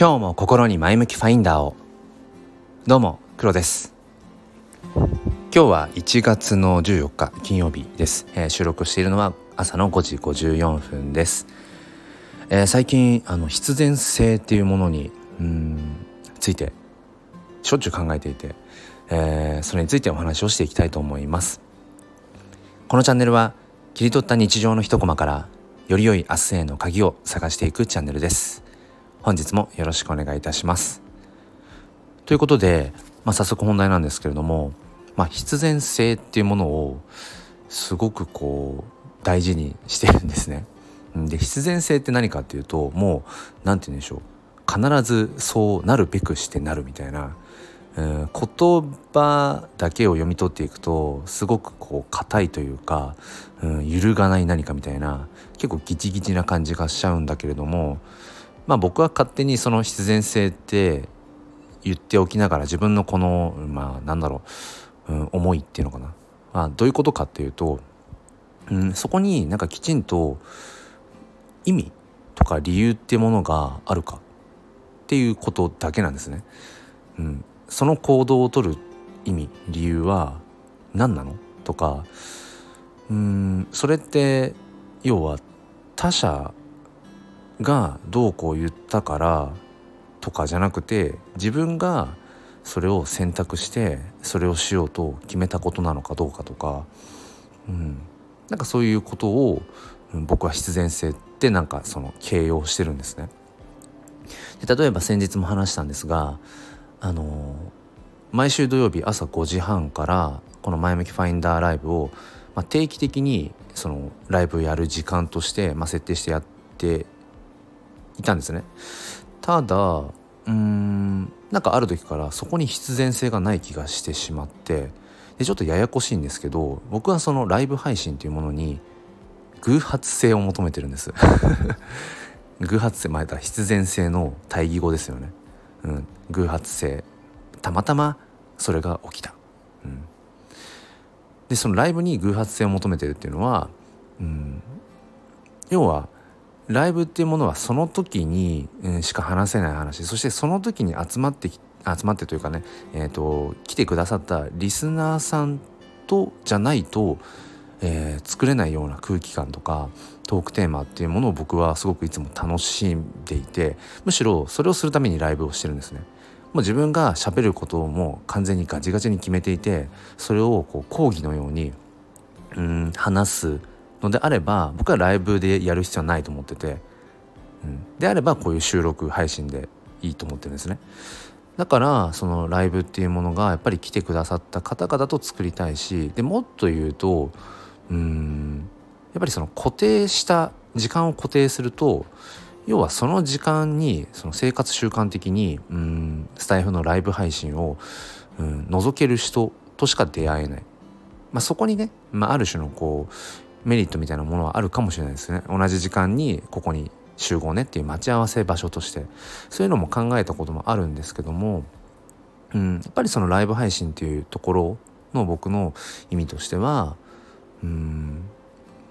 今日も心に前向きファインダーを。どうも黒です。今日は1月の14日金曜日です、えー、収録しているのは朝の5時54分です、えー、最近あの必然性っていうものにうんついてしょっちゅう考えていて、えー、それについてお話をしていきたいと思います。このチャンネルは切り取った日常の一コマからより良い明日への鍵を探していくチャンネルです。本日もよろしくお願いいたします。ということで、まあ、早速本題なんですけれども、まあ、必然性っていうものをすごくこう大事にしてるんですね。で必然性って何かっていうともう何て言うんでしょう。必ずそうなるべくしてなるみたいな、言葉だけを読み取っていくとすごくこう硬いというか、うん、揺るがない何かみたいな結構ギチギチな感じがしちゃうんだけれどもまあ僕は勝手にその必然性って言っておきながら自分のこのまあなんだろう、うん、思いっていうのかな、まあ、どういうことかっていうと、うん、そこになんかきちんと意味とか理由ってものがあるかっていうことだけなんですね。うん、その行動をとる意味理由は何なの？とかうんそれって要は他者がどうこう言ったからとかじゃなくて自分がそれを選択してそれをしようと決めたことなのかどうかとか、うん、なんかそういうことを僕は必然性ってなんかその形容してるんですね。で例えば先日も話したんですがあの毎週土曜日朝5時半からこの「前向きファインダーライブを」まあ、定期的にそのライブやる時間として、まあ、設定してやっていたんですね。ただうーんなんかある時からそこに必然性がない気がしてしまってでちょっとややこしいんですけど僕はそのライブ配信というものに偶発性を求めてるんです。偶発性まあ必然性の対義語ですよね。うん、偶発性。たまたまそれが起きた、うん、でそのライブに偶発性を求めてるっていうのは、うん、要はライブっていうものはその時に、しか話せない話そしてその時に集まって集まってというかね、えーと、来てくださったリスナーさんとじゃないと、えー、作れないような空気感とかトークテーマっていうものを僕はすごくいつも楽しんでいてむしろそれをするためにライブをしてるんですね。もう自分が喋ることをもう完全にガチガチに決めていてそれをこう講義のようにうん話すのであれば僕はライブでやる必要はないと思ってて、うん、であればこういう収録配信でいいと思ってるんですね。だからそのライブっていうものがやっぱり来てくださった方々と作りたいしでもっと言うとうんやっぱりその固定した時間を固定すると要はその時間にその生活習慣的にうんスタイフのライブ配信をうん覗ける人としか出会えない、まあ、そこにね、まあ、ある種のこうメリットみたいなものはあるかもしれないですね。同じ時間にここに集合ねっていう待ち合わせ場所として。そういうのも考えたこともあるんですけども、うん、やっぱりそのライブ配信っていうところの僕の意味としてはうん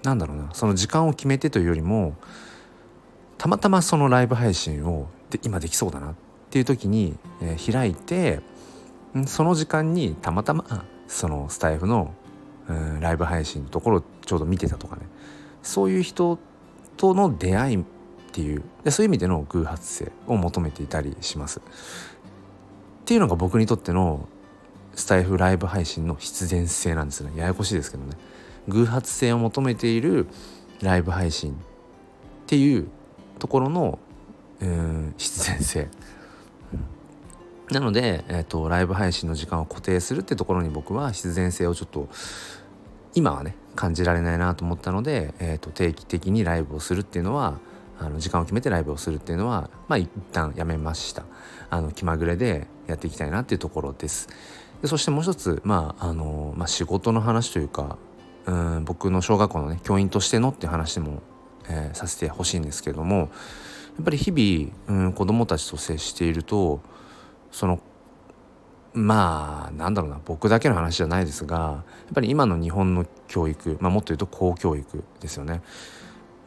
なんだろうな。その時間を決めてというよりもたまたまそのライブ配信をで今できそうだなっていう時に、えー、開いてその時間にたまたまそのスタイフの、うん、ライブ配信のところをちょうど見てたとかねそういう人との出会いっていうでそういう意味での偶発性を求めていたりします。っていうのが僕にとってのスタイフライブ配信の必然性なんですねややこしいですけどね。偶発性を求めているライブ配信っていうところの、えー、必然性、なので、えーと、ライブ配信の時間を固定するってところに僕は必然性をちょっと今はね感じられないなと思ったので、えーと、定期的にライブをするっていうのはあの時間を決めてライブをするっていうのはまあ一旦やめました。あの気まぐれでやっていきたいなっていうところです。でそしてもう一つまああの、まあ、仕事の話というかうん僕の小学校のね教員としてのっていう話も、えー、させてほしいんですけどもやっぱり日々、うん、子どもたちと接しているとそのまあなんだろうな僕だけの話じゃないですがやっぱり今の日本の教育、まあ、もっと言うと公教育ですよね。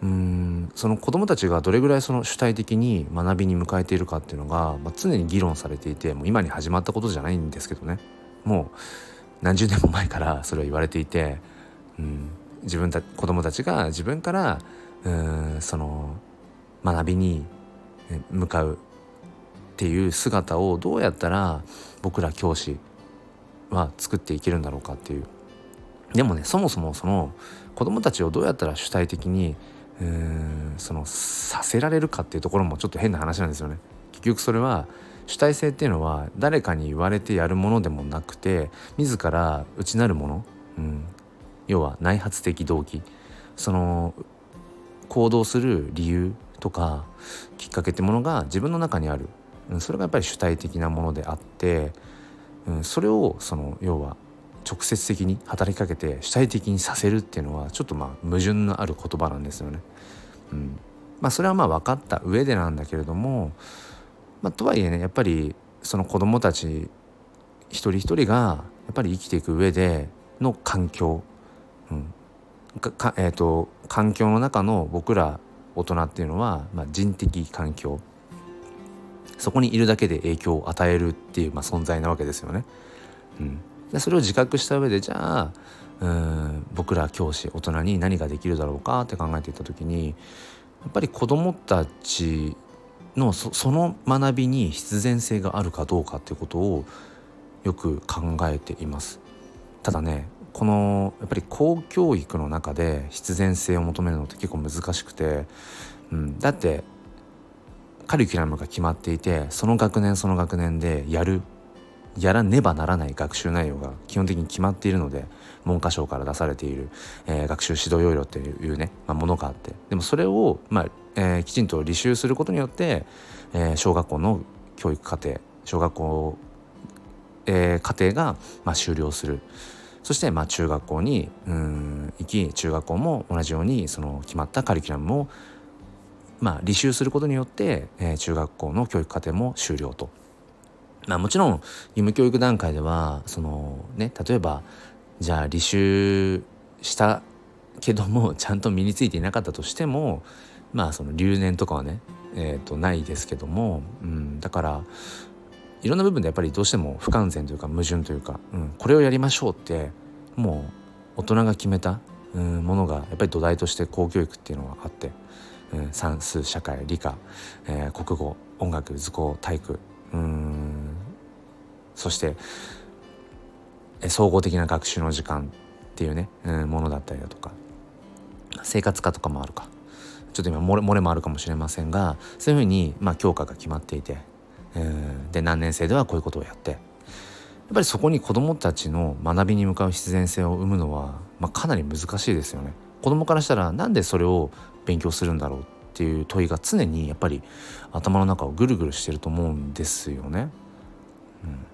うんその子どもたちがどれぐらいその主体的に学びに向かえているかっていうのが、まあ、常に議論されていてもう今に始まったことじゃないんですけどねもう何十年も前からそれは言われていて、うん、自分た子どもたちが自分からうんその学びに向かうっていう姿をどうやったら僕ら教師は作っていけるんだろうかっていう。でもねそもそもその子どもたちをどうやったら主体的にうーんそのさせられるかっていうところもちょっと変な話なんですよね。結局それは主体性っていうのは誰かに言われてやるものでもなくて自ら内なるもの、うん、要は内発的動機。その行動する理由とかきっかけってものが自分の中にある、それがやっぱり主体的なものであって、うん、それをその要は直接的に働きかけて主体的にさせるっていうのはちょっとまあ矛盾のある言葉なんですよね。うん。まあ、それはまあ分かった上でなんだけれども、まあ、とはいえねやっぱりその子どもたち一人一人がやっぱり生きていく上での環境、うん。かえーと、環境の中の僕ら大人っていうのは、まあ、人的環境。そこにいるだけで影響を与えるっていう、まあ、存在なわけですよね。うん、でそれを自覚した上でじゃあうん僕ら教師大人に何ができるだろうかって考えていった時にやっぱり子どもたちのそその学びに必然性があるかどうかっていうことをよく考えています。ただねこのやっぱり公教育の中で必然性を求めるのって結構難しくて、うん、だってカリキュラムが決まっていてその学年その学年でやる。やらねばならない学習内容が基本的に決まっているので文科省から出されている、えー、学習指導要領っていうね、まあ、ものがあって。でもそれを、まあえー、きちんと履修することによって、えー、小学校の教育課程小学校、えー、課程が、まあ、終了する。そしてまあ中学校にうん行き中学校も同じようにその決まったカリキュラムをまあ履修することによって、えー、中学校の教育課程も終了と。まあ、もちろん義務教育段階ではそのね例えばじゃあ履修したけども ちゃんと身についていなかったとしてもまあその留年とかはね、えー、とないですけども、うん、だからいろんな部分でやっぱりどうしても不完全というか矛盾というか、うん、これをやりましょうってもう大人が決めた、うん、ものがやっぱり土台として公教育っていうのはあって、算数社会理科、えー、国語音楽図工体育うんそして総合的な学習の時間っていうね、うん、ものだったりだとか生活科とかもあるかちょっと今漏れ漏れもあるかもしれませんがそういうふうに、まあ、教科が決まっていて、うん、で何年生ではこういうことをやってやっぱりそこに子どもたちの学びに向かう必然性を生むのは、まあ、かなり難しいですよね。子供からしたらなんでそれを勉強するんだろうっていう問いが常にやっぱり頭の中をぐるぐるしてると思うんですよね。うん、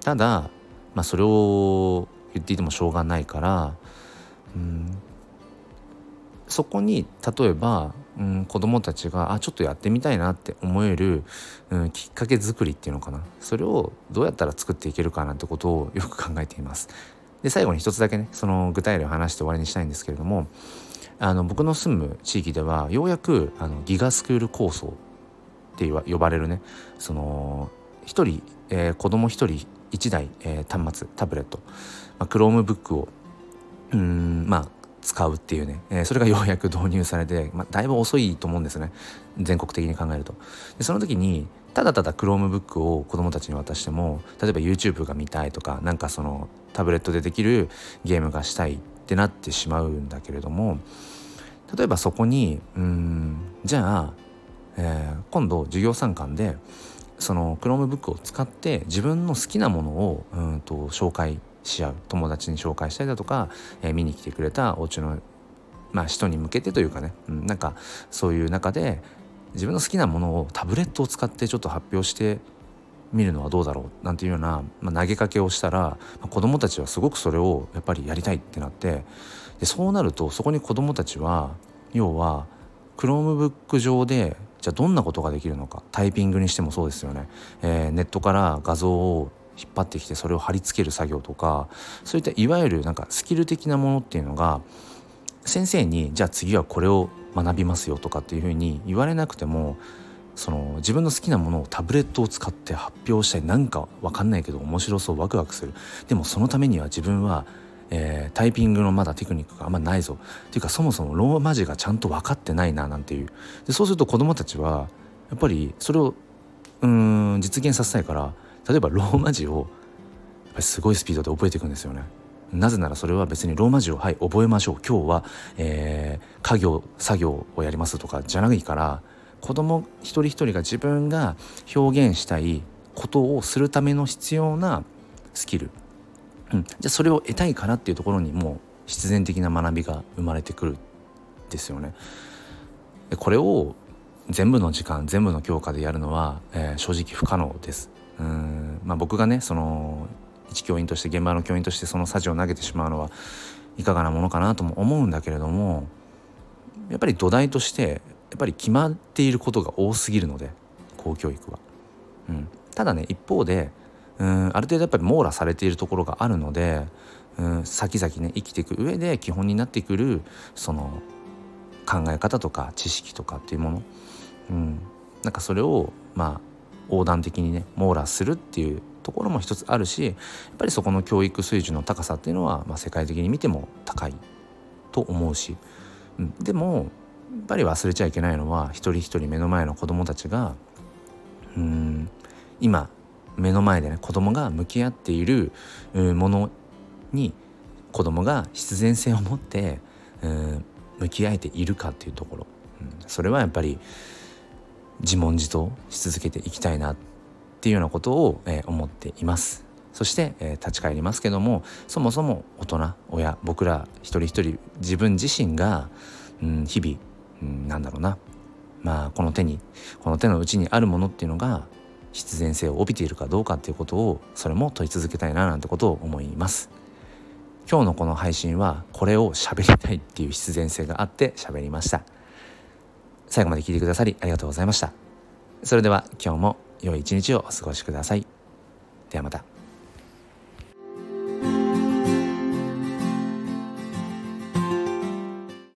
ただ、まあ、それを言っていてもしょうがないから、うん、そこに例えば、うん、子どもたちがあちょっとやってみたいなって思える、うん、きっかけ作りっていうのかなそれをどうやったら作っていけるかなってことをよく考えています。で最後に一つだけねその具体例を話して終わりにしたいんですけれどもあの僕の住む地域ではようやくあのギガスクール構想って呼ばれるねその1人、えー、子供1人1台、えー、端末タブレット、まあ、Chromebook をうんまあ使うっていうね、えー、それがようやく導入されて、まあ、だいぶ遅いと思うんですね全国的に考えると。でその時にただただ Chromebook を子どもたちに渡しても例えば YouTube が見たいとかなんかそのタブレットでできるゲームがしたいってなってしまうんだけれども例えばそこにうんじゃあ、えー、今度授業参観でその Chromebook を使って自分の好きなものをうんと紹介し合う。友達に紹介したりだとか、えー、見に来てくれたお家の、まあ、人に向けてというかね、うん、なんかそういう中で自分の好きなものをタブレットを使ってちょっと発表してみるのはどうだろう？なんていうような、まあ、投げかけをしたら、まあ、子どもたちはすごくそれをやっぱりやりたいってなってでそうなるとそこに子どもたちは要は Chromebook 上でじゃあどんなことができるのかタイピングにしてもそうですよね、えー、ネットから画像を引っ張ってきてそれを貼り付ける作業とかそういったいわゆるなんかスキル的なものっていうのが先生にじゃあ次はこれを学びますよとかっていうふうに言われなくてもその自分の好きなものをタブレットを使って発表したいなんかわかんないけど面白そうワクワクする。でもそのためには自分は、えー、タイピングのまだテクニックがあんまないぞ。っていうかそもそもローマ字がちゃんと分かってないななんていう。でそうすると子どもたちはやっぱりそれをうん実現させたいから例えばローマ字をやっぱりすごいスピードで覚えていくんですよね。なぜならそれは別にローマ字をはい覚えましょう。今日は、えー、家業作業をやりますとかじゃないから子供一人一人が自分が表現したいことをするための必要なスキル、うん、じゃあそれを得たいからっていうところにもう必然的な学びが生まれてくるですよね。でこれを全部の時間全部の教科でやるのは、えー、正直不可能です。うんまあ、僕がねその一教員として現場の教員としてそのさじを投げてしまうのはいかがなものかなとも思うんだけれどもやっぱり土台としてやっぱり決まっていることが多すぎるので公教育は。うん、ただね一方でうんある程度やっぱり網羅されているところがあるのでうん先々ね生きていく上で基本になってくるその考え方とか知識とかっていうもの、うん、なんかそれをまあ横断的にね網羅するっていうところも一つあるしやっぱりそこの教育水準の高さっていうのは、まあ、世界的に見ても高いと思うし、うん、でもやっぱり忘れちゃいけないのは一人一人目の前の子どもたちがうん今目の前でね子供が向き合っているものに子供が必然性を持ってうん向き合えているかっていうところ、うん、それはやっぱり自問自答し続けていきたいなっていうようなことを、えー、思っています。そして、えー、立ち返りますけどもそもそも大人親僕ら一人一人自分自身が、うん、日々うん、なんだろうなまあこの手にこの手の内にあるものっていうのが必然性を帯びているかどうかっていうことをそれも問い続けたいななんてことを思います。今日のこの配信はこれを喋りたいっていう必然性があって喋りました。最後まで聞いてくださりありがとうございました。それでは今日も良い一日をお過ごしください。ではまた。